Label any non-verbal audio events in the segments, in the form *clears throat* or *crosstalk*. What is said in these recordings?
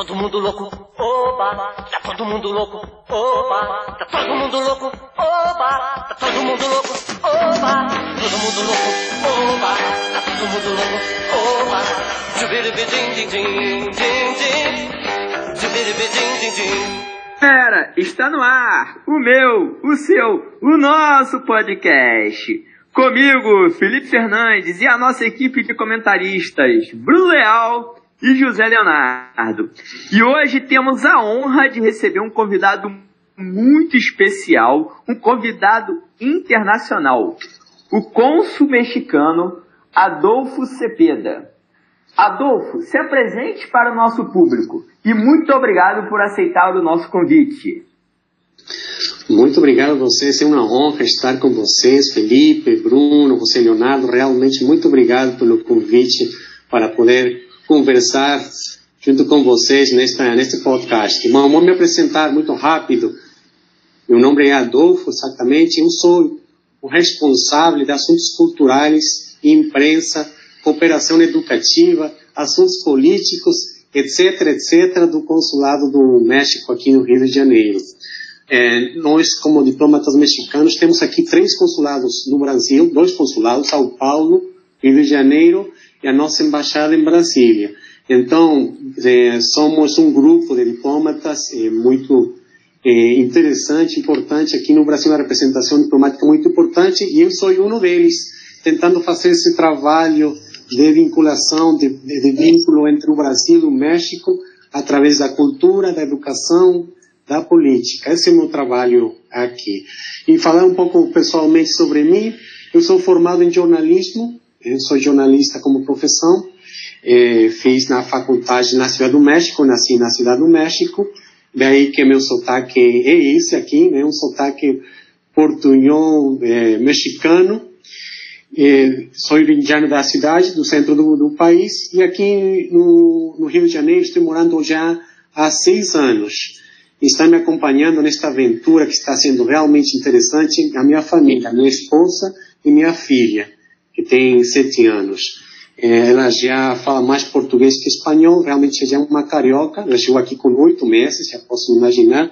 todo mundo louco, oba, tá todo mundo louco, oba, tá todo mundo louco, oba, tá todo mundo louco, oba, todo mundo louco, oba, tá todo mundo louco, oba, jubiribidim, din, din, din, din, jubiribidim, din, din. Galera, está no ar o meu, o seu, o nosso podcast. Comigo, Felipe Fernandes e a nossa equipe de comentaristas, Bruno Leal e José Leonardo. E hoje temos a honra de receber um convidado muito especial, um convidado internacional, o cônsul mexicano Adolfo Cepeda. Adolfo, se apresente para o nosso público e muito obrigado por aceitar o nosso convite. Muito obrigado a vocês, é uma honra estar com vocês, Felipe, Bruno, você, Leonardo. Realmente, muito obrigado pelo convite para poder conversar junto com vocês nesta, neste podcast. Bom, vou me apresentar muito rápido. Meu nome é Adolfo, exatamente. Eu sou o responsável de assuntos culturais, imprensa, cooperação educativa, assuntos políticos, etc., etc., do Consulado do México aqui no Rio de Janeiro. É, nós, como diplomatas mexicanos, temos aqui três consulados no Brasil, dois consulados, São Paulo, Rio de Janeiro e a nossa embaixada em Brasília. Então, é, somos um grupo de diplomatas é, muito é, interessante, importante aqui no Brasil, uma representação diplomática muito importante, e eu sou um deles, tentando fazer esse trabalho de vinculação, de, de, de vínculo entre o Brasil e o México, através da cultura, da educação, da política. Esse é o meu trabalho aqui. E falar um pouco pessoalmente sobre mim, eu sou formado em jornalismo, eu sou jornalista como profissão, é, fiz na faculdade na Cidade do México, nasci na Cidade do México, daí que meu sotaque é esse aqui, né, um sotaque portunhol é, mexicano, é, sou indiano da cidade, do centro do, do país, e aqui no, no, Rio de Janeiro estou morando já há seis anos. Está me acompanhando nesta aventura que está sendo realmente interessante a minha família, minha esposa e minha filha que tem sete anos. É, ela já fala mais português que espanhol, realmente já é uma carioca, ela chegou aqui com oito meses, já posso imaginar.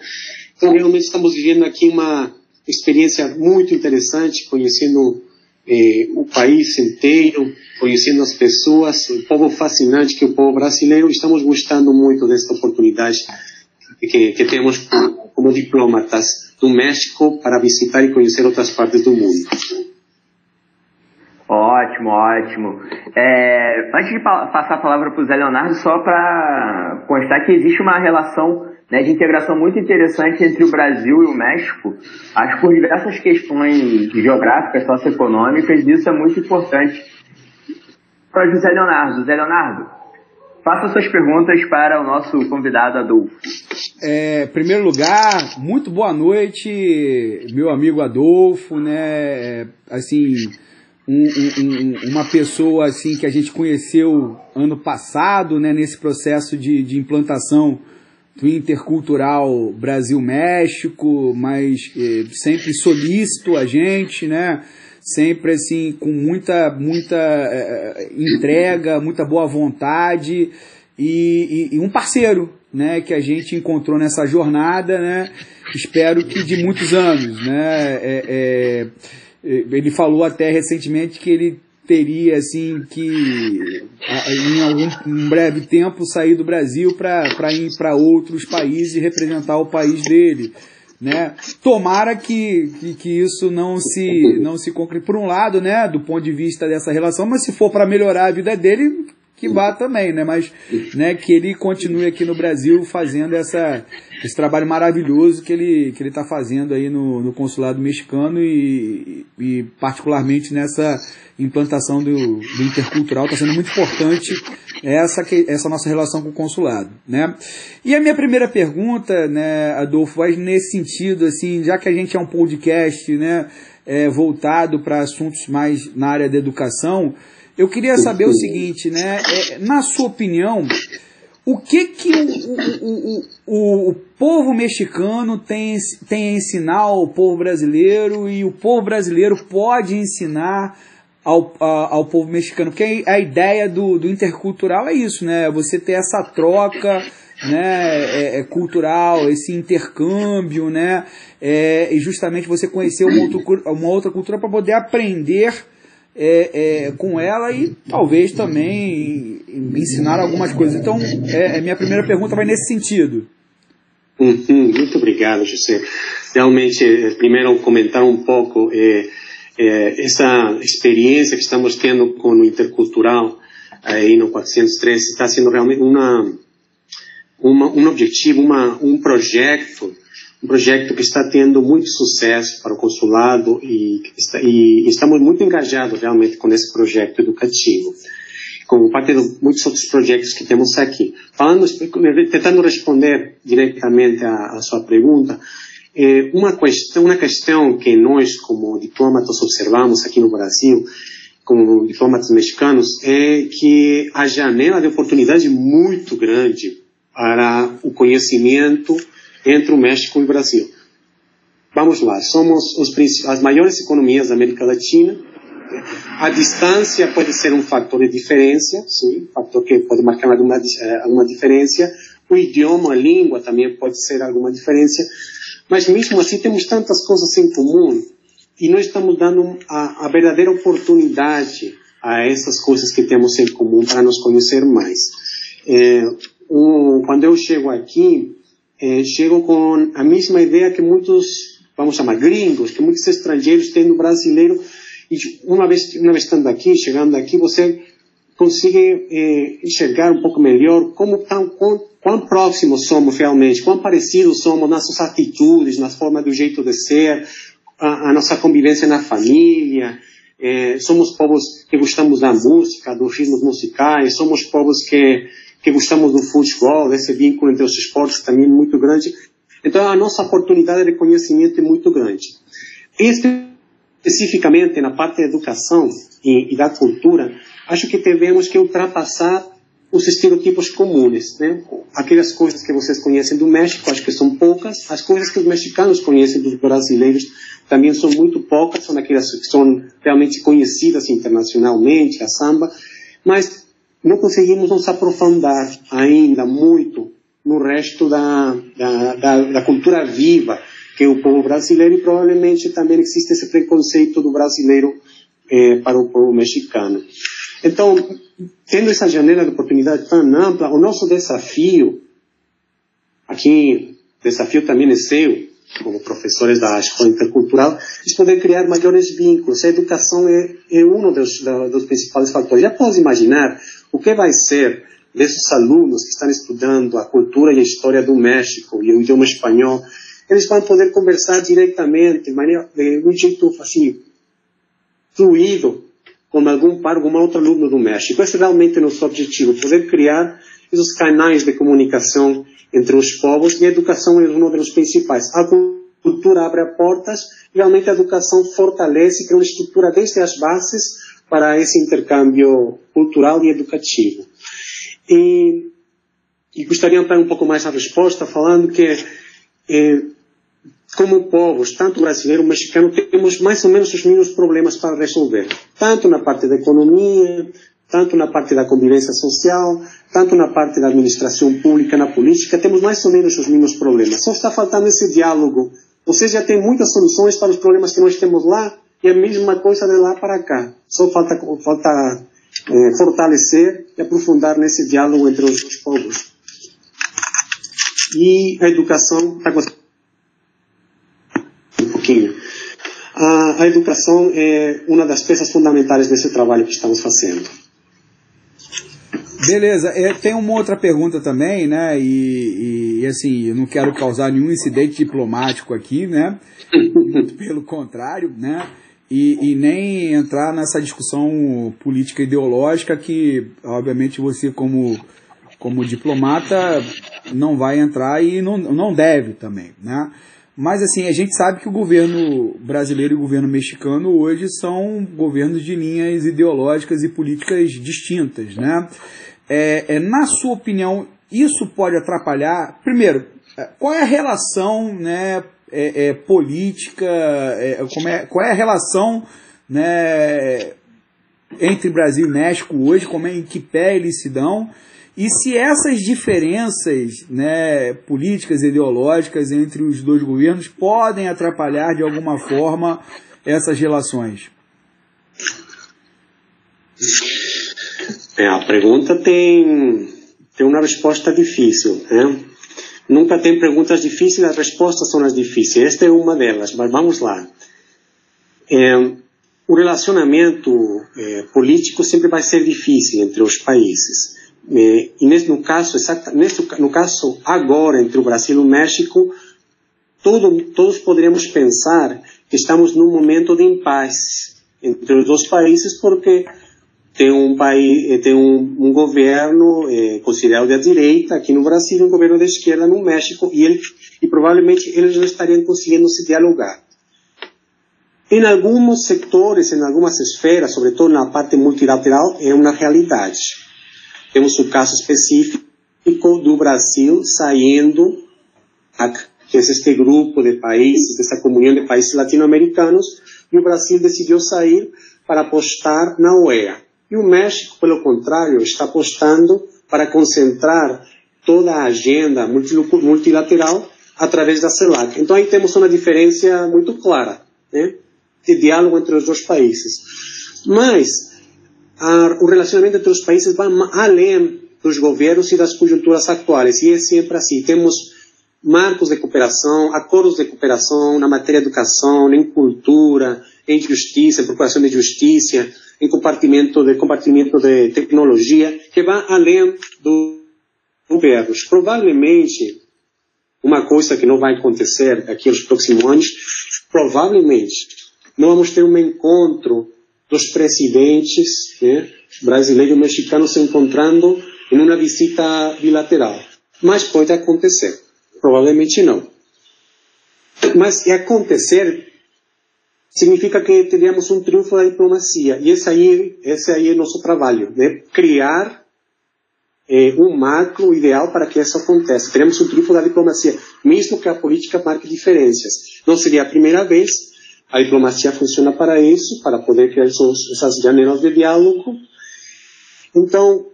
Então, realmente estamos vivendo aqui uma experiência muito interessante, conhecendo é, o país inteiro, conhecendo as pessoas, o povo fascinante que é o povo brasileiro. Estamos gostando muito dessa oportunidade que, que temos como diplomatas do México para visitar e conhecer outras partes do mundo. Ótimo, ótimo. É, antes de passar a palavra para o Zé Leonardo, só para constar que existe uma relação né, de integração muito interessante entre o Brasil e o México, acho que por diversas questões geográficas, socioeconômicas, isso é muito importante. Para José Leonardo. Zé Leonardo, faça suas perguntas para o nosso convidado Adolfo. É, em primeiro lugar, muito boa noite, meu amigo Adolfo, né? Assim, um, um, uma pessoa assim que a gente conheceu ano passado, né, nesse processo de, de implantação do intercultural Brasil-México, mas eh, sempre solícito a gente, né? Sempre assim com muita muita eh, entrega, muita boa vontade e, e, e, um parceiro, né? Que a gente encontrou nessa jornada, né? Espero que de muitos anos, né? É, é, ele falou até recentemente que ele teria assim que em algum um breve tempo sair do Brasil para ir para outros países e representar o país dele né? Tomara que, que, que, isso não se não se concrete por um lado né do ponto de vista dessa relação mas se for para melhorar a vida dele que vá também, né? Mas né, que ele continue aqui no Brasil fazendo essa, esse trabalho maravilhoso que ele que ele está fazendo aí no, no consulado mexicano e, e particularmente nessa implantação do, do intercultural está sendo muito importante essa essa nossa relação com o consulado, né? E a minha primeira pergunta, né, Adolfo, vai nesse sentido, assim, já que a gente é um podcast, né, é, voltado para assuntos mais na área da educação. Eu queria saber o seguinte, né? É, na sua opinião, o que que o, o, o, o, povo mexicano tem, tem a ensinar ao povo brasileiro e o povo brasileiro pode ensinar ao, a, ao povo mexicano? Porque a ideia do, do intercultural é isso, né? Você ter essa troca né, é, é cultural, esse intercâmbio, né, é, e justamente você conhecer uma, outro, uma outra cultura para poder aprender é, é, com ela e talvez também ensinar algumas coisas. Então, é, minha primeira pergunta vai nesse sentido. Uhum, muito obrigado, José. Realmente, eh, primeiro comentar um pouco eh, eh, essa experiência que estamos tendo com o intercultural aí no 403 está sendo realmente uma, uma um objetivo, uma, um projeto, um projeto que está tendo muito sucesso para o consulado e, está, e estamos muito engajados realmente com esse projeto educativo como parte de muitos outros projetos que temos aqui. Falando, tentando responder diretamente à, sua pergunta, é uma questão, uma questão que nós, como diplomatas, observamos aqui no Brasil, como diplomatas mexicanos, é que a janela de oportunidade é muito grande para o conhecimento entre o México e o Brasil. Vamos lá, somos os, as maiores economias da América Latina, a distância pode ser um fator de diferença, sim, fator que pode marcar alguma, eh, alguma diferença. O idioma, a língua também pode ser alguma diferença. Mas mesmo assim temos tantas coisas em comum e nós estamos dando a, a verdadeira oportunidade a essas coisas que temos em comum para nos conhecer mais. É, um, quando eu chego aqui, chego com a mesma ideia que muitos, vamos chamar, gringos, que muitos estrangeiros têm no brasileiro, e uma vez, uma vez estando aqui, chegando aqui, você consegue eh, enxergar um pouco melhor como tão, quão, quão próximos somos realmente, quão parecidos somos nas nossas atitudes, na forma do jeito de ser, a, a nossa convivência na família. Eh, somos povos que gostamos da música, dos ritmos musicais, somos povos que, que gostamos do futebol, desse vínculo entre os esportes também muito grande. Então, a nossa oportunidade de conhecimento é muito grande. Especificamente na parte da educação e, e, da cultura, acho que devemos que ultrapassar os estereotipos comuns, né? Aquelas coisas que vocês conhecem do México, acho que são poucas. As coisas que os mexicanos conhecem dos brasileiros também são muito poucas, são aquelas que são realmente conhecidas internacionalmente, a samba, mas não conseguimos nos aprofundar ainda muito no resto da, da, da, da cultura viva que o povo brasileiro e provavelmente também existe esse preconceito do brasileiro eh, para o povo mexicano. Então, tendo essa janela de oportunidade tão ampla, o nosso desafio, aqui, desafio também é seu, como professores da escola intercultural, poder criar maiores vínculos. A educação é, é um dos, dos principais fatores. Já pode imaginar o que vai ser desses alunos que estão estudando a cultura e a história do México e o idioma espanhol eles vão poder conversar diretamente, de, maneira, de um jeito assim, fluido, com algum par, algum outro aluno do México. Esse é realmente o nosso objetivo, poder criar esses canais de comunicação entre os povos e a educação é um dos principais. A cultura abre portas, realmente a educação fortalece, cria uma estrutura desde as bases para esse intercâmbio cultural e educativo. E, e gostaria de dar um pouco mais a resposta, falando que eh, como povos, tanto brasileiro como mexicano, temos mais ou menos os mesmos problemas para resolver. Tanto na parte da economia, tanto na parte da convivência social, tanto na parte da administração pública, na política, temos mais ou menos os mesmos problemas. Só está faltando esse diálogo. Você já tem muitas soluções para os problemas que nós temos lá e a mesma coisa de lá para cá. Só falta, falta é, fortalecer e aprofundar nesse diálogo entre os povos. E a educação está pouquinho. A, a educação é uma das peças fundamentais desse trabalho que estamos fazendo. Beleza, é, tem uma outra pergunta também, né? E, e, assim, eu não quero causar nenhum incidente diplomático aqui, né? Muito *laughs* pelo contrário, né? E, e, nem entrar nessa discussão política ideológica que, obviamente, você como, como diplomata não vai entrar e não, não deve também, né? Mas assim, a gente sabe que o governo brasileiro e o governo mexicano hoje são governos de linhas ideológicas e políticas distintas, né? É, é, na sua opinião, isso pode atrapalhar? Primeiro, é, qual é a relação, né, é, é, política? É, como é, qual é a relação, né, entre Brasil e México hoje? Como é em que pé eles se dão? E se essas diferenças né, políticas ideológicas entre os dois governos podem atrapalhar de alguma forma essas relações? É, a pergunta tem, tem uma resposta difícil. Né? Nunca tem perguntas difíceis, as respostas são as difíceis. Esta é uma delas, mas vamos lá. É, o relacionamento é, político sempre vai ser difícil entre os países. E nesse, no caso, exata, nesse, no caso agora entre o Brasil e o México, todo, todos poderíamos pensar que estamos num momento de impasse entre os dois países, porque tem um país, eh, tem um, um governo eh, considerado de direita aqui no Brasil, um governo de esquerda no México, e, ele, e provavelmente eles não estariam conseguindo se dialogar. Em alguns setores, em algumas esferas, sobretudo na parte multilateral, é uma realidade. Temos o caso específico do Brasil saindo, que é este grupo de países, dessa comunhão de países latino-americanos, e o Brasil decidiu sair para apostar na OEA. E o México, pelo contrário, está apostando para concentrar toda a agenda multilateral através da CELAC. Então aí temos uma diferença muito clara né, de diálogo entre os dois países. Mas a, o relacionamento entre os países vai além dos governos e das conjunturas atuais. E é sempre assim. Temos marcos de cooperação, acordos de cooperação na matéria de educação, em cultura, em justiça, em procuração de justiça, em compartimento de, compartimento de tecnologia, que vai além dos governos. Provavelmente, uma coisa que não vai acontecer aqui nos próximos anos, provavelmente, não vamos ter um encontro dos presidentes né, brasileiro e mexicano se encontrando em uma visita bilateral. Mas pode acontecer. Provavelmente não. Mas se acontecer, significa que teríamos um triunfo da diplomacia. E esse aí, esse aí é nosso trabalho, né? Criar eh, um macro ideal para que isso aconteça. Teremos um triunfo da diplomacia, mesmo que a política marque diferenças. Não seria a primeira vez. A diplomacia funciona para isso, para poder criar esos, essas janelas de diálogo. Então,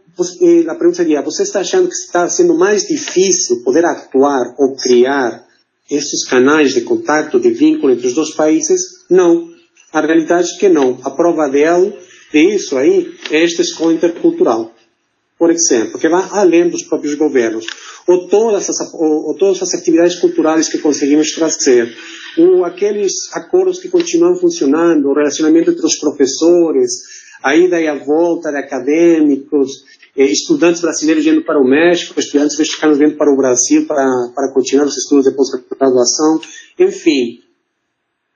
a pergunta seria: você está achando que está sendo mais difícil poder atuar ou criar esses canais de contato, de vínculo entre os dois países? Não. A realidade é que não. A prova dela, de isso aí, é esta escola intercultural. Por exemplo, que vai além dos próprios governos. Ou todas as, ou, ou todas as atividades culturais que conseguimos trazer, ou aqueles acordos que continuam funcionando, o relacionamento entre os professores, a ida e a volta de acadêmicos, eh, estudantes brasileiros indo para o México, estudantes mexicanos vindo para o Brasil para, para continuar os estudos de pós-graduação. Enfim,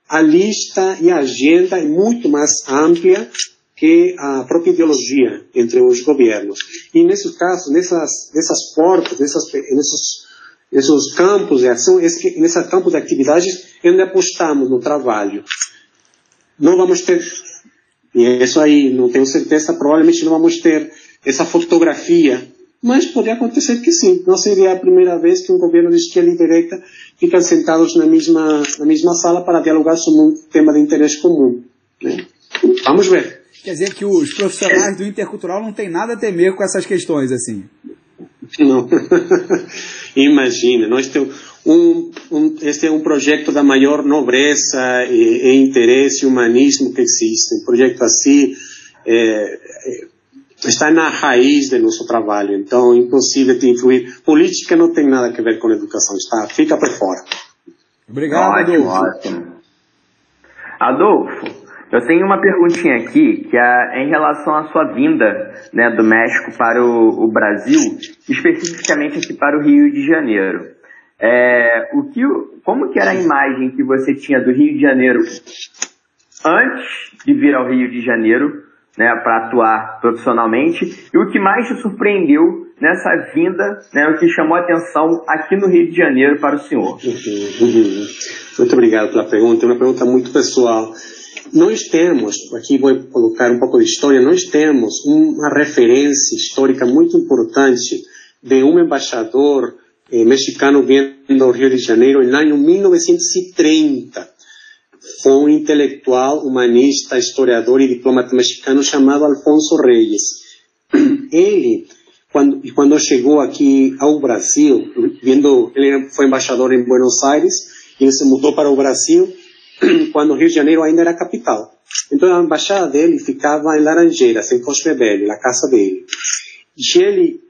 a lista e a agenda é muito mais ampla que a própria ideologia entre os governos. E nesse caso, nessas, nessas portas, nessas, nesses, nesses campos de ação, nesses campos de atividades, onde apostamos no trabalho. Não vamos ter, e isso aí, não tenho certeza, provavelmente não vamos ter essa fotografia. Mas pode acontecer que sim. Não seria a primeira vez que um governo de esquerda e direita ficam sentados na mesma, na mesma sala para dialogar sobre um tema de interesse comum. Né? Vamos ver. Quer dizer que os profissionais do intercultural não têm nada a temer com essas questões, assim? Não. *laughs* Imagina, nós temos um, um, este é um projeto da maior nobreza e, e interesse e humanismo que existe. Um projeto assim é, é está na raiz do nosso trabalho. Então, é impossível de influir. Política não tem nada a ver com educação, está, fica por fora. Obrigado, ótimo, Adolfo. Ótimo. Adolfo, eu tenho uma perguntinha aqui que é em relação à sua vinda né, do México para o, o Brasil, especificamente aqui para o Rio de Janeiro. É, o que, como que era a imagem que você tinha do Rio de Janeiro antes de vir ao Rio de Janeiro né, para atuar profissionalmente. E o que mais te surpreendeu nessa vinda, né, o que chamou a atenção aqui no Rio de Janeiro para o senhor? Uhum, uhum. Muito obrigado pela pergunta, é uma pergunta muito pessoal. Nós temos, aqui vou colocar um pouco de história, nós temos uma referência histórica muito importante de um embaixador eh, mexicano vindo ao Rio de Janeiro ano 1930 foi um intelectual, humanista, historiador e diplomata mexicano chamado Alfonso Reyes. *clears throat* Ele quando, quando chegou aqui ao Brasil, vindo, ele foi embaixador em Buenos Aires, e ele se mudou para o Brasil *clears throat* quando o Rio de Janeiro ainda era capital. Então a embaixada dele ficava em Laranjeiras, em Cosme Velho, na casa dele. E ele,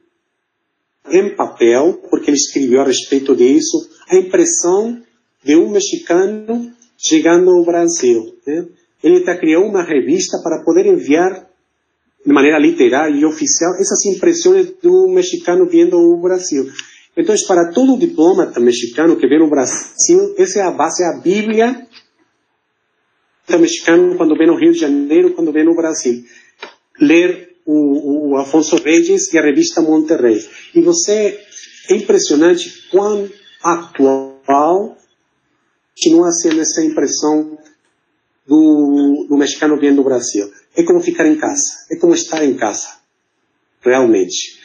em papel, porque ele escreveu a respeito disso, a impressão de um mexicano chegando ao Brasil. Né? Ele até criou uma revista para poder enviar de maneira literária e oficial essas impressões do mexicano vendo o Brasil. Então, para todo diplomata mexicano que vem no Brasil, essa é a base, é a Bíblia do mexicano quando vem no Rio de Janeiro, quando vem no Brasil. Ler o, o Afonso Reis e a revista Monterrey. E você, é impressionante quão atual continua sendo essa impressão do, do mexicano vendo o Brasil. É como ficar em casa, é como estar em casa, realmente.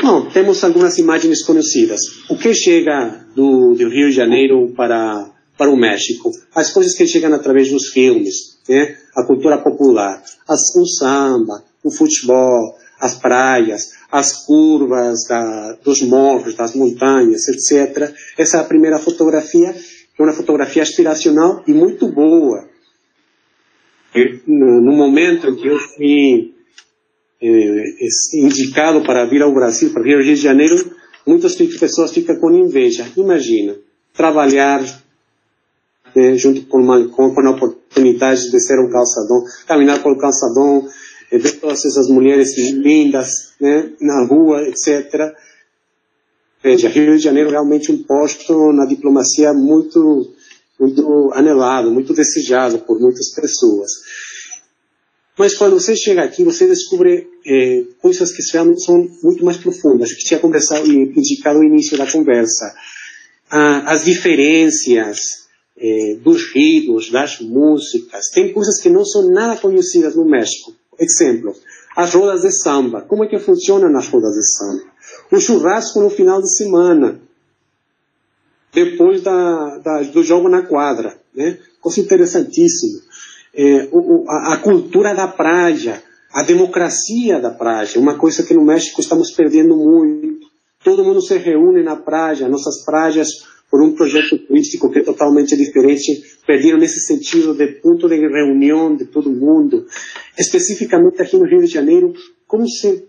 Bom, temos algumas imagens conhecidas. O que chega do, do Rio de Janeiro para, para o México? As coisas que chegam através dos filmes, né? a cultura popular, as, o samba, o futebol, as praias, as curvas da, dos morros, das montanhas, etc. Essa é a primeira fotografia, é uma fotografia aspiracional e muito boa. No, no momento em que eu fui eh, indicado para vir ao Brasil, para vir ao Rio de Janeiro, muitas pessoas ficam com inveja. Imagina, trabalhar né, junto com Malcom, com a oportunidade de ser um calçadão, caminhar pelo calçadão, eh, ver todas essas mulheres lindas né, na rua, etc. Veja, Rio de Janeiro realmente um posto na diplomacia muito, muito anelado, muito desejado por muitas pessoas. Mas quando você chega aqui, você descobre eh, coisas que são muito mais profundas, que tinha conversado indicado no início da conversa. Ah, as diferenças eh, dos ritmos, das músicas. Tem coisas que não são nada conhecidas no México. Exemplo, as rodas de samba. Como é que funcionam as rodas de samba? O churrasco no final de semana, depois da, da, do jogo na quadra. Né? Coisa interessantíssima é, o, a, a, cultura da praia, a democracia da praia, uma coisa que no México estamos perdendo muito. Todo mundo se reúne na praia, nossas praias, por um projeto turístico que é totalmente diferente, perderam nesse sentido de ponto de reunião de todo mundo. Especificamente aqui no Rio de Janeiro, como se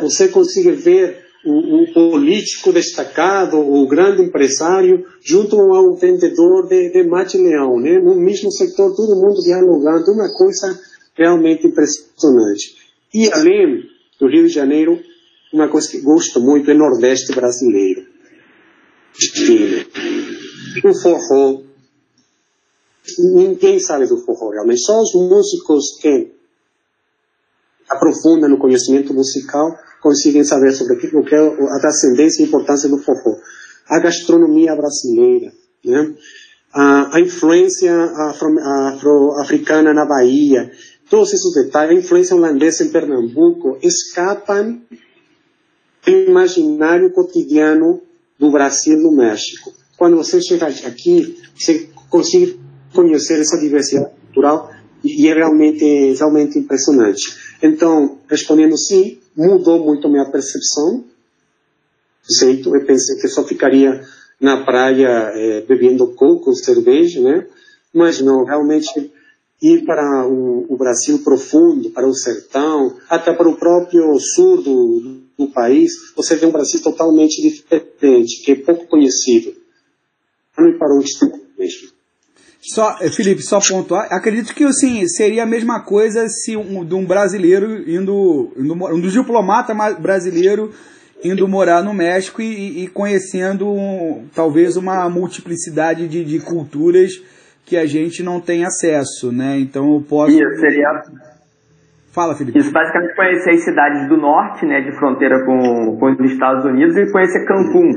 você consegue ver o, político destacado, o grande empresário, junto ao vendedor de, de mate-leão, né? no mesmo setor, todo mundo dialogando, uma coisa realmente impressionante. E além do Rio de Janeiro, uma coisa que gosto muito é Nordeste brasileiro. O forró. Ninguém sabe do forró realmente, só os músicos que aprofundam no conhecimento musical conseguem saber sobre o que é a transcendência e a importância do forró. A gastronomia brasileira, né? a, a influência afro-africana na Bahia, todos esses detalhes, a influência holandesa em Pernambuco, escapam do imaginário cotidiano do Brasil e do México. Quando você chega aqui, você consegue conhecer essa diversidade cultural e é realmente, realmente impressionante. Então, respondendo sim, mudou muito a minha percepção. Eu pensei que só ficaria na praia é, bebendo coco, cerveja, né? Mas não, realmente ir para o, o, Brasil profundo, para o sertão, até para o próprio sul do, do país, você vê um Brasil totalmente diferente, que é pouco conhecido. Não para o extremo mesmo. Só, eh, Felipe, só pontuar. Acredito que assim, seria a mesma coisa se um, de um brasileiro indo, indo um dos diplomatas brasileiro indo morar no México e, e conhecendo um, talvez uma multiplicidade de, de, culturas que a gente não tem acesso, né? Então eu posso. Isso seria. Fala, Felipe. Isso basicamente conhecer as cidades do norte, né, de fronteira com, com os Estados Unidos e conhecer Cancún.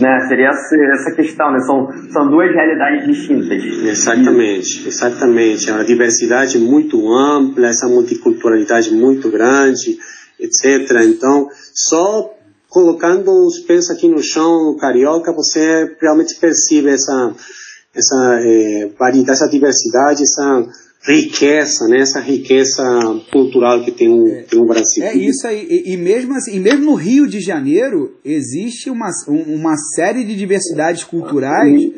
Né? Seria essa questão, né? São, são duas realidades distintas. Exatamente, exatamente. É uma diversidade muito ampla, essa multiculturalidade muito grande, etc. Então, só colocando os pés aqui no chão, no carioca, você realmente percebe essa essa é, variedade, essa diversidade, essa riqueza, né? Essa riqueza cultural que tem o, é, tem o Brasil. É isso aí. E, e, mesmo assim, e mesmo no Rio de Janeiro existe uma, uma série de diversidades culturais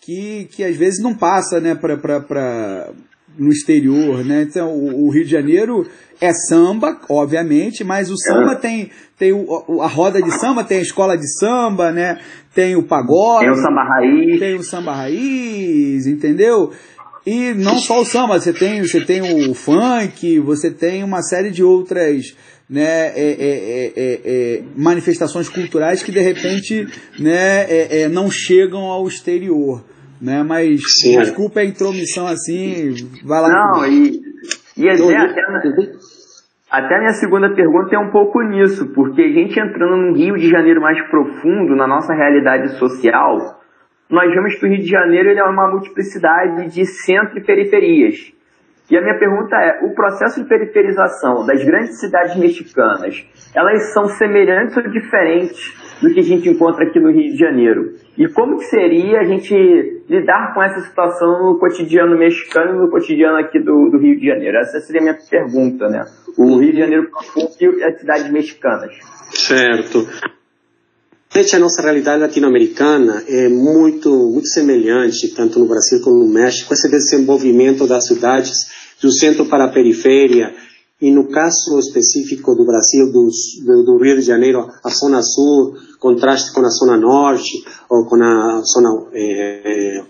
que, que às vezes não passa, né, para no exterior, né? Então o, o, Rio de Janeiro é samba, obviamente, mas o samba tem tem o, a roda de samba, tem a escola de samba, né? Tem o pagode, tem o samba raiz, tem o samba raiz, entendeu? E não só o samba, você tem, você tem o funk, você tem uma série de outras né, é, é, é, manifestações culturais que de repente né, não chegam ao exterior. Né? Mas Sim, desculpa a intromissão assim, vai lá. Não, e, e até, até, até a minha segunda pergunta é um pouco nisso, porque a gente entrando no Rio de Janeiro mais profundo, na nossa realidade social, nós vemos que o Rio de Janeiro ele é uma multiplicidade de centro e periferias. E a minha pergunta é, o processo de periferização das grandes cidades mexicanas, elas são semelhantes ou diferentes do que a gente encontra aqui no Rio de Janeiro? E como que seria a gente lidar com essa situação no cotidiano mexicano e no cotidiano aqui do, do Rio de Janeiro? Essa seria a minha pergunta, né? O Rio de Janeiro e as cidades mexicanas. Certo. A nossa realidade latino-americana é muito, muito semelhante, tanto no Brasil como no México, esse desenvolvimento das cidades do centro para a periferia, e no caso específico do Brasil, do, do, Rio de Janeiro, a zona sul, contraste com a zona norte, ou com a zona eh,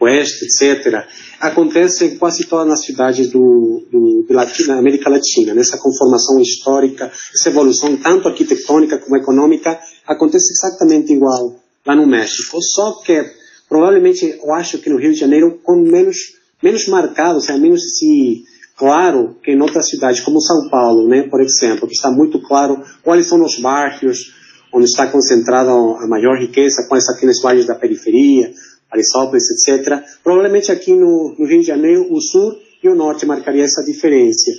oeste, etc., acontece quase todas as cidades do, do, da América Latina. Nessa conformação histórica, essa evolução tanto arquitetônica como econômica, acontece exatamente igual lá no México. Só que, provavelmente, eu acho que no Rio de Janeiro, com menos, menos marcado, ou seja, menos assim, claro que em outras cidades, como São Paulo, né, por exemplo, que está muito claro quais são os bairros onde está concentrada a maior riqueza, quais são aqueles bairros da periferia, Aristóteles, etc. Provavelmente aqui no, no, Rio de Janeiro, o sul e o norte marcaria essa diferença.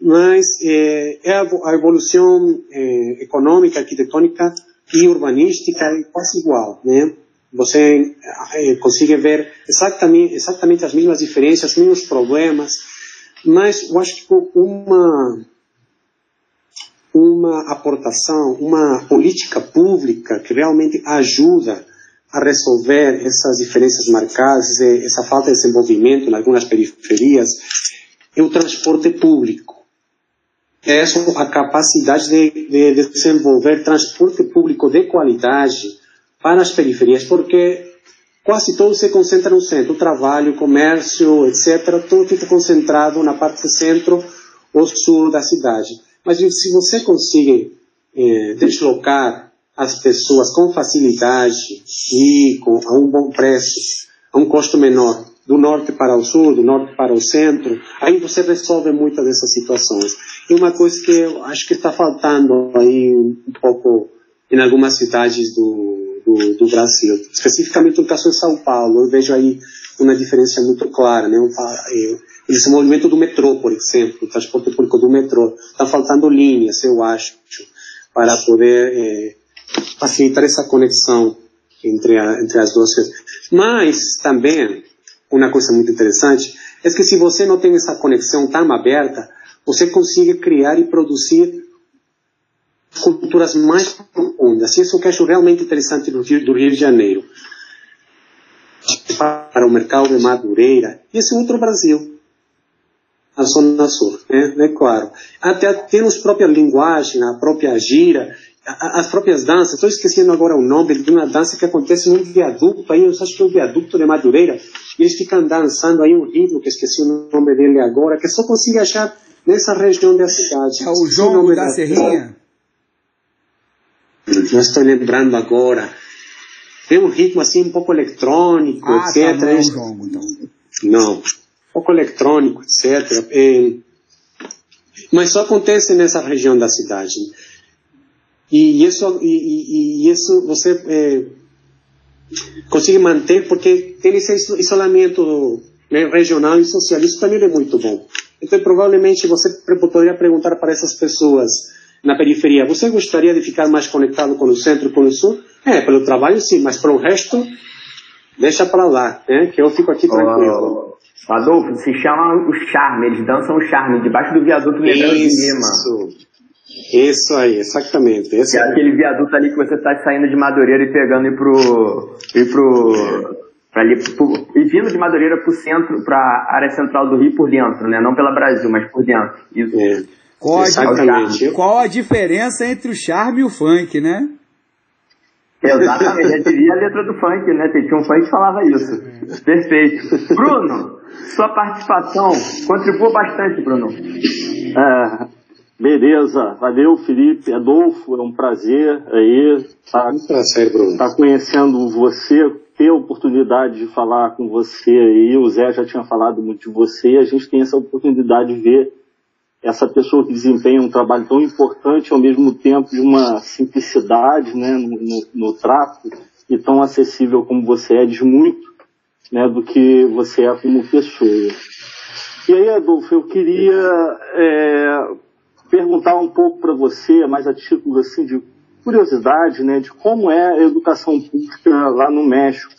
Mas é, é a evolução é, econômica, arquitetônica e urbanística é quase igual, né? Você é, consegue ver exatamente, exatamente as mesmas diferenças, os mesmos problemas, mas eu acho que uma uma aportação, uma política pública que realmente ajuda a resolver essas diferenças marcadas, essa falta de desenvolvimento em algumas periferias, é o transporte público. É a capacidade de, de desenvolver transporte público de qualidade para as periferias, porque quase tudo se concentra no centro, o trabalho, o comércio, etc., tudo fica concentrado na parte centro ou sul da cidade. Mas se você conseguir eh, deslocar as pessoas com facilidade e com, a um bom preço, a um custo menor, do norte para o sul, do norte para o centro, aí você resolve muitas dessas situações. E uma coisa que eu acho que está faltando aí um pouco em algumas cidades do, do, do, Brasil, especificamente no caso de São Paulo, eu vejo aí uma diferença muito clara, né? O desenvolvimento do metrô, por exemplo, o transporte público do metrô, está faltando linhas, eu acho, para poder eh, facilitar essa conexão entre, a, entre as duas coisas. Mas também, uma coisa muito interessante, é que se você não tem essa conexão tão aberta, você consegue criar e produzir culturas mais profundas. Isso que eu acho realmente interessante do Rio, do Rio de Janeiro. Para o mercado de Madureira, esse é outro Brasil, a Zona Sul, né? é claro. Até temos própria linguagem, a própria gira, as próprias danças, estou esquecendo agora o nome de uma dança que acontece num viaduto, aí eu acho que é o viaduto de Madureira, e eles ficam dançando aí um ritmo, que esqueci o nome dele agora, que só consigo achar nessa região da cidade. É o João da, da Serrinha? Não estou lembrando agora. Tem um ritmo assim um pouco eletrônico, ah, etc. Tá, não, é então. não, um pouco eletrônico, etc. É, mas só acontece nessa região da cidade. E isso, e, e isso você é, consegue manter porque tem esse isolamento né, regional e social. Isso também é muito bom. Então, provavelmente, você poderia perguntar para essas pessoas na periferia: você gostaria de ficar mais conectado com o centro e com o sul? É, pelo trabalho sim, mas para o resto, deixa para lá, né, que eu fico aqui tranquilo. Adolfo, se chama o charme, eles dançam o charme debaixo do viaduto lembrando de Lima. Isso aí, exatamente. Esse é aquele viaduto ali que você está saindo de Madureira e pegando e pro. e pro. Ali, pro, e vindo de Madureira pro centro, pra área central do Rio por dentro, né? Não pela Brasil, mas por dentro. Isso. É. Qual, a, qual a diferença entre o charme e o funk, né? Exatamente, *laughs* já diria a letra do funk, né? Tinha um funk que falava isso. Perfeito. Bruno, sua participação contribua bastante, Bruno. É, beleza, valeu Felipe, Adolfo, é um prazer aí estar tá, um prazer, Bruno. Tá conhecendo você, ter a oportunidade de falar com você aí, o Zé já tinha falado muito de você, a gente tem essa oportunidade de ver essa pessoa que desempenha um trabalho tão importante, ao mesmo tempo de uma simplicidade né, no, no, no trato, e tão acessível como você é, diz muito né, do que você é como pessoa. E aí, Adolfo, eu queria é, perguntar um pouco para você, mais a título assim, de curiosidade, né, de como é a educação pública lá no México.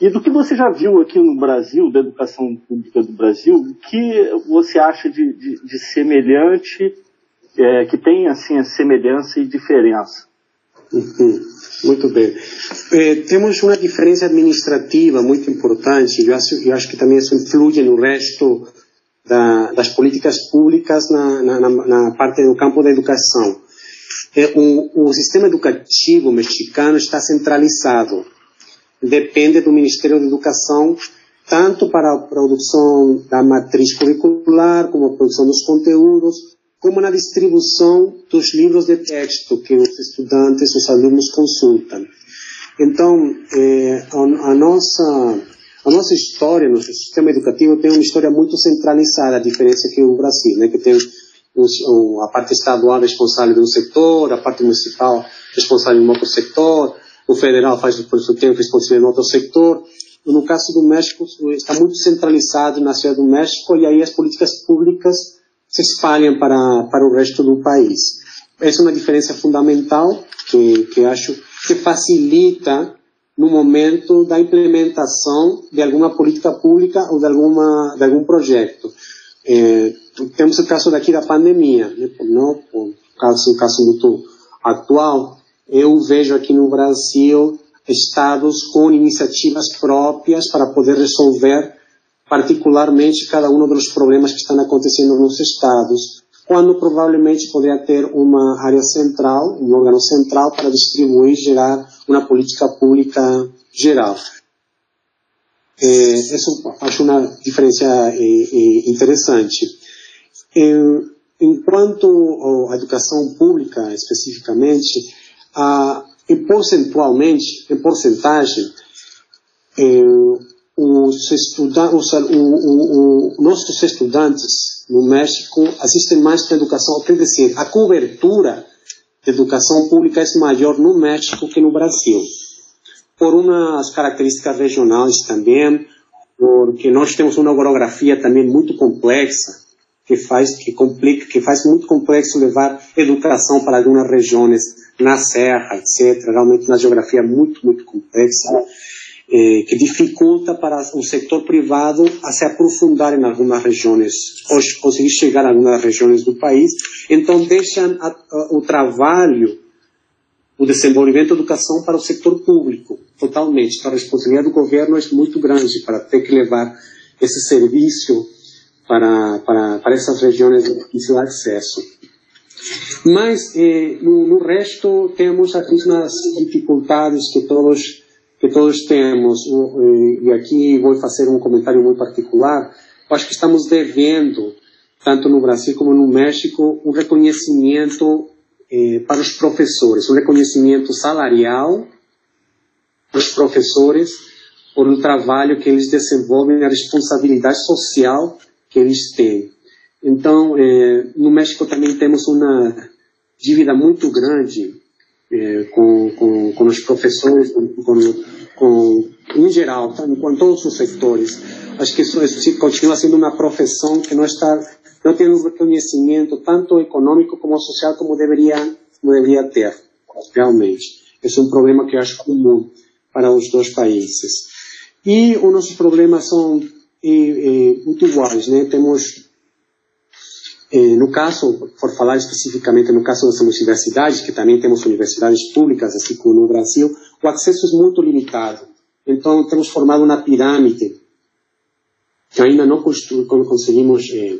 E do que você já viu aqui no Brasil, da educação pública do Brasil, o que você acha de, de, de semelhante, é, que tem assim a semelhança e diferença? Uhum. Muito bem. É, temos uma diferença administrativa muito importante, eu acho, eu acho que também isso influi no resto da, das políticas públicas na, na, na, parte do campo da educação. É, o, o sistema educativo mexicano está centralizado depende do Ministério da Educação, tanto para a produção da matriz curricular, como a produção dos conteúdos, como na distribuição dos livros de texto que os estudantes, os alunos consultam. Então, é, a, a, nossa, a nossa história, nosso sistema educativo tem uma história muito centralizada, a diferença que o Brasil, né, que tem a parte estadual responsável de um setor, a parte municipal responsável de um outro setor, o federal faz o seu tempo responsabilidade no outro setor. No caso do México, está muito centralizado na cidade do México e aí as políticas públicas se espalham para, para o resto do país. Essa é uma diferença fundamental que, que acho que facilita no momento da implementação de alguma política pública ou de, alguma, de algum projeto. É, temos o caso daqui da pandemia, né? não, o caso, um caso muito atual, eu vejo aqui no Brasil estados com iniciativas próprias para poder resolver particularmente cada um dos problemas que estão acontecendo nos estados, quando provavelmente poderia ter uma área central, um órgão central para distribuir, gerar uma política pública geral. É, isso acho uma diferença é, é, interessante. Enquanto a educação pública, especificamente, e percentualmente, em porcentagem, eh, os, os o, o, o, nossos estudantes no México assistem mais para a educação, quer dizer, a cobertura educação pública é maior no México que no Brasil. Por umas características regionais também, porque nós temos uma orografia também muito complexa, que faz que complica, que faz muito complexo levar educação para algumas regiões na serra, etc. Realmente uma geografia muito muito complexa eh, que dificulta para o setor privado a se aprofundar em algumas regiões, ou conseguir chegar a algumas regiões do país. Então deixam a, a, o trabalho, o desenvolvimento da educação para o setor público, totalmente. Então a responsabilidade do governo é muito grande para ter que levar esse serviço para, para, para essas regiões de difícil acesso. Mas eh, no, no, resto temos as mesmas dificuldades que todos todos temos. E aqui vou fazer um comentário muito particular. Acho que estamos devendo, tanto no Brasil como no México, um reconhecimento eh, para os professores, um reconhecimento salarial dos professores por um trabalho que eles desenvolvem, a responsabilidade social que eles têm. Então, é, no México também temos uma dívida muito grande é, com, com, com, os professores, com, com, em geral, tá? com todos os setores. Acho que isso, isso continua sendo uma profissão que não está não tem um reconhecimento tanto econômico como social como deveria como deveria ter realmente. Esse é um problema que eu acho comum para os dois países. E os nossos problemas são muito iguais, né? Temos no caso, por falar especificamente no caso das universidades, que também temos universidades públicas, assim como no Brasil, o acesso é muito limitado. Então, temos formado uma pirâmide que ainda não conseguimos eh,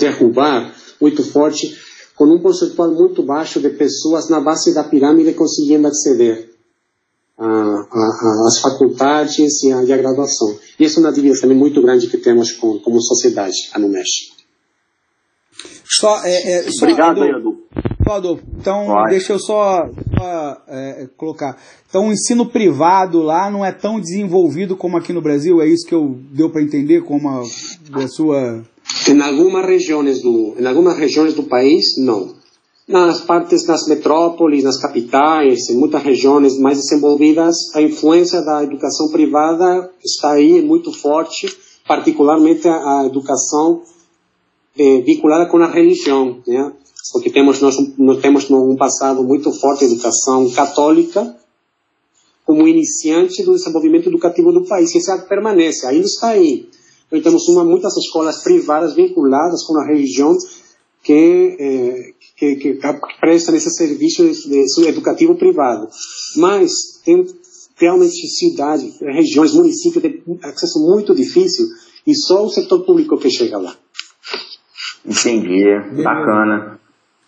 derrubar muito forte, com um percentual muito baixo de pessoas na base da pirâmide conseguindo acceder às faculdades e à, graduação. E isso é uma dívida também muito grande que temos com, como sociedade no México. Só, é, é, só, Obrigado, Edu. Adolfo, então Vai. deixa eu só, só é, colocar. Então o ensino privado lá não é tão desenvolvido como aqui no Brasil, é isso que eu deu para entender como a, a sua em algumas regiões do, em algumas regiões do país, não. Nas partes das metrópoles, nas capitais, em muitas regiões mais desenvolvidas, a influência da educação privada está aí muito forte, particularmente a, a educação eh, vinculada com a religião, né? Porque temos nós, nós temos um passado muito forte a educação católica como iniciante do desenvolvimento educativo do país. Isso permanece, ainda está aí. Então, temos uma, muitas escolas privadas vinculadas com a religião que, eh, que, que, prestam esse serviço educativo privado. Mas tem realmente cidades, regiões, municípios de acesso muito difícil e só o setor público que chega lá. Entendi, Beleza. bacana.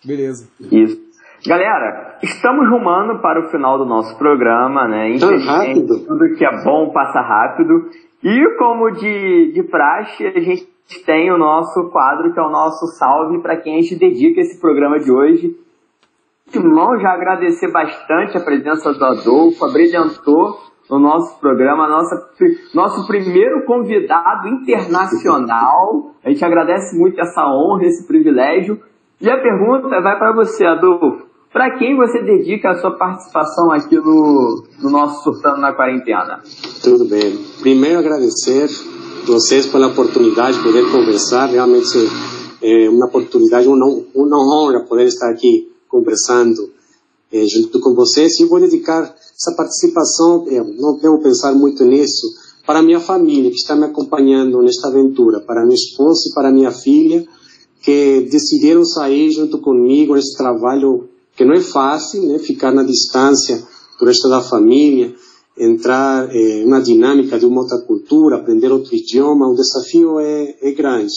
Beleza. Isso. Galera, estamos rumando para o final do nosso programa, né? Infelizmente, tudo que é bom passa rápido. E como de, de praxe, a gente tem o nosso quadro, que é o nosso salve para quem a gente dedica esse programa de hoje. Irmão, já agradecer bastante a presença do Adolfo, abrilhantou no nosso programa, nossa, nosso primeiro convidado internacional. A gente agradece muito essa honra, esse privilégio. E a pergunta vai para você, Adolfo. Para quem você dedica a sua participação aqui no, no nosso Surtando na Quarentena? Tudo bem. Primeiro, agradecer vocês pela oportunidade de poder conversar. Realmente é uma oportunidade, uma, uma honra poder estar aqui conversando é, junto com vocês. E vou dedicar essa participação, é, não devo pensar muito nisso, para minha família que está me acompanhando nesta aventura, para minha esposa e para minha filha, que decidiram sair junto comigo nesse trabalho que não é fácil, né, ficar na distância do resto da família, entrar eh, na dinâmica de uma outra cultura, aprender outro idioma, o desafio é, é grande.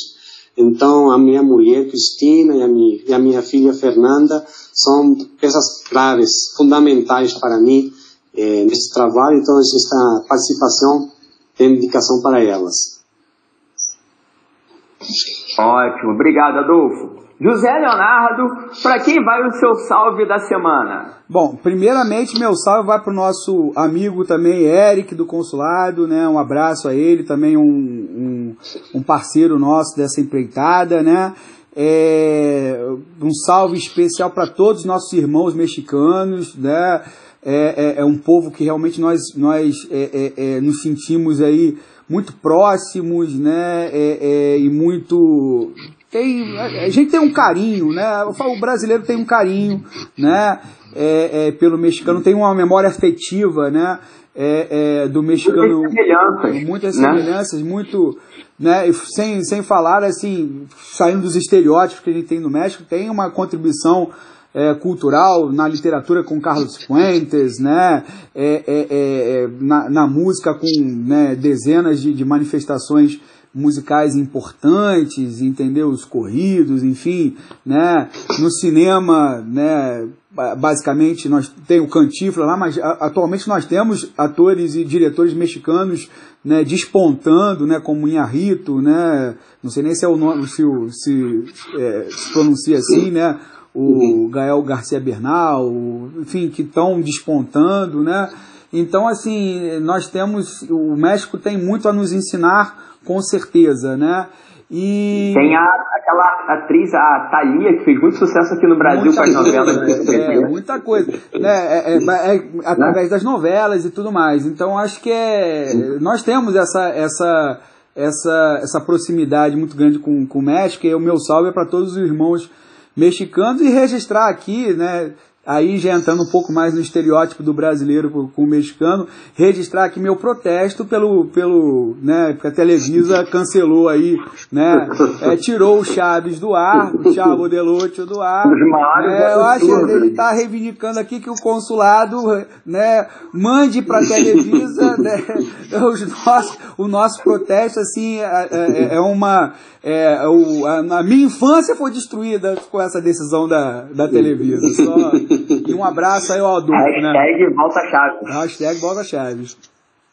Então, a minha mulher, Cristina, e a, minha, e a minha filha, Fernanda, são peças claves, fundamentais para mim eh, nesse trabalho. Então, esta participação tem dedicação para elas. Ótimo, obrigado, Adolfo. José Leonardo, para quem vai o seu salve da semana? Bom, primeiramente meu salve vai para o nosso amigo também, Eric, do consulado, né? Um abraço a ele, também um, um, um parceiro nosso dessa empreitada, né? É, um salve especial para todos os nossos irmãos mexicanos, né? É, é, é um povo que realmente nós, nós é, é, é nos sentimos aí muito próximos, né? e muito tem a gente tem um carinho, né? Eu falo, o brasileiro tem um carinho, né? É, é, pelo mexicano tem uma memória afetiva, né? É, é do mexicano muitas semelhanças, muitas né? semelhanças, muito, né? Sem, sem falar assim, saindo dos estereótipos que a gente tem no México, tem uma contribuição é, cultural na literatura com Carlos Fuentes, né? É, é, é na, na, música com né, dezenas de, de manifestações musicais importantes, entendeu? Os corridos, enfim, né? No cinema, né? Basicamente nós tem o Cantifla lá, mas atualmente nós temos atores e diretores mexicanos, né? Despontando, né? Como Inharrito, né? Não sei nem se é o nome, se, se, é, se pronuncia assim, né? O Gael Garcia Bernal, enfim, que estão despontando, né? Então, assim, nós temos, o México tem muito a nos ensinar com certeza, né? E... Tem a, aquela atriz, a Thalia, que fez muito sucesso aqui no Brasil com as novelas. É, muita coisa. Né? É, é, é, através das novelas e tudo mais. Então acho que é. Nós temos essa, essa, essa, essa proximidade muito grande com, com o México, e o meu salve é para todos os irmãos mexicanos e registrar aqui, né? Aí já entrando um pouco mais no estereótipo do brasileiro com, o mexicano, registrar aqui meu protesto pelo, pelo, né, porque a Televisa cancelou aí, né, é, tirou o Chaves do ar, o Chavo Delote do ar, é, eu acho que ele está reivindicando aqui que o consulado, né, mande para a Televisa, *laughs* né, os nossos, o nosso protesto, assim, é, é, é uma, é, o, a, a, minha infância foi destruída com essa decisão da, da Televisa. Só, e um abraço aí ao adulto, né? Hashtag volta Chaves. Hashtag volta Chaves.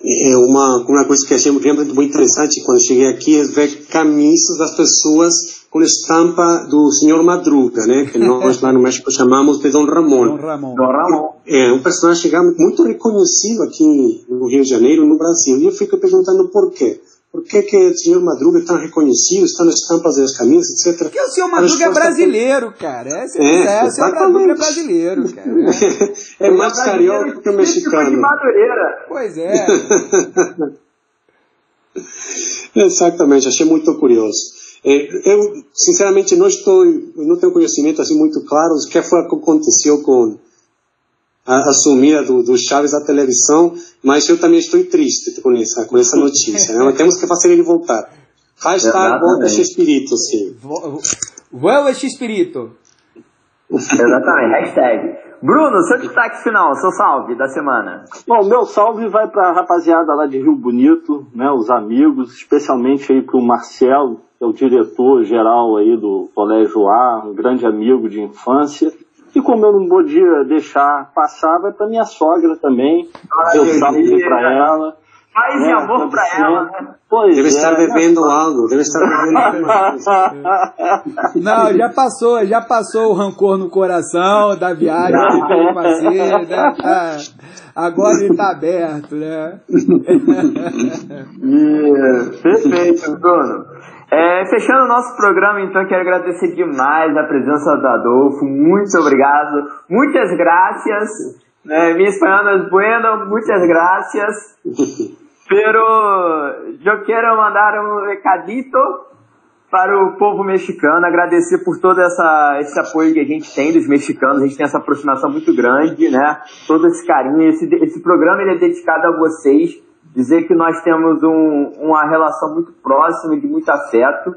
É uma, uma coisa que achei muito interessante quando cheguei aqui é ver camisas das pessoas com estampa do senhor Madruga, né? Que nós lá no México chamamos de Dom Ramon. Dom Ramon. Dom Ramon. É um personagem muito reconhecido aqui no Rio de Janeiro e no Brasil. E eu fico perguntando por quê. Por que, que o senhor Madruga é tão reconhecido, está nas estampas das camisas, etc. Porque o senhor Madruga é brasileiro, cara. É, é, é, o senhor Madruga *laughs* é brasileiro, cara. É, é mais carioca que o mexicano. De Madureira. Pois é. *laughs* Exatamente, achei muito curioso. Eu, sinceramente, não estou, não tenho conhecimento assim muito claro do que foi que aconteceu com a, a do, do Chaves à televisão, mas eu também estou triste com essa, com essa notícia. Né? Temos que fazer ele voltar. Hashtag volta esse espírito, sim. Vuelva esse espírito. *laughs* Exatamente, hashtag. Bruno, seu destaque final, seu salve da semana. Bom, meu salve vai para a rapaziada lá de Rio Bonito, né, os amigos, especialmente aí para o Marcelo, que é o diretor geral aí do Colégio A, um grande amigo de infância. E como eu não podia deixar passar, vai para minha sogra também. Ai, eu salve para ela. Paz e amor para ela, né? Pois deve é, estar bebendo algo, deve estar bebendo algo. *laughs* Não, já passou, já passou o rancor no coração da viagem que teve fazer, né? Ah, agora ele está aberto, né? yeah, *laughs* perfeito, Bruno. É, fechando o nosso programa, então, quero agradecer demais a presença do Adolfo. Muito obrigado. Muitas graças. Né? Mi espanhol es bueno. Muitas gracias. *laughs* Pero eu quero mandar um recadito para o povo mexicano, agradecer por todo essa, esse apoio que a gente tem dos mexicanos, a gente tem essa aproximação muito grande, né? Todo esse carinho, esse, esse programa ele é dedicado a vocês, dizer que nós temos um, uma relação muito próxima, de muito afeto,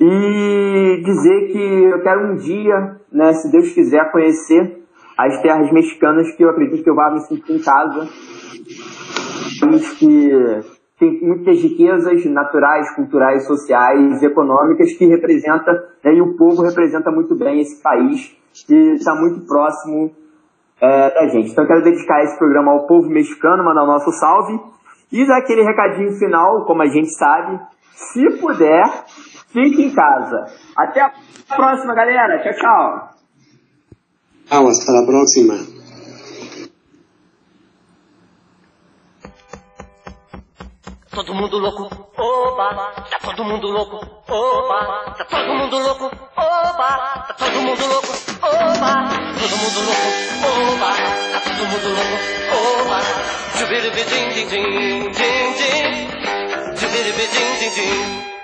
e dizer que eu quero um dia, né, se Deus quiser, conhecer as terras mexicanas, que eu acredito que eu vá me sentir em casa, que tem muitas riquezas naturais, culturais, sociais, econômicas que representa, né, e o povo representa muito bem esse país que está muito próximo é, da gente. Então eu quero dedicar esse programa ao povo mexicano, mandar o nosso salve e dar aquele recadinho final, como a gente sabe, se puder, fique em casa. Até a próxima, galera. Tchau, tchau. Tchau, hasta a próxima. Todo mundo louco, oba, tá todo mundo louco, oba, tá todo mundo louco, oba, tá todo mundo louco, oba, todo mundo louco, oba, tá todo mundo louco, oba, jubiribidim, din, din, din, din, jubiribidim, din, din.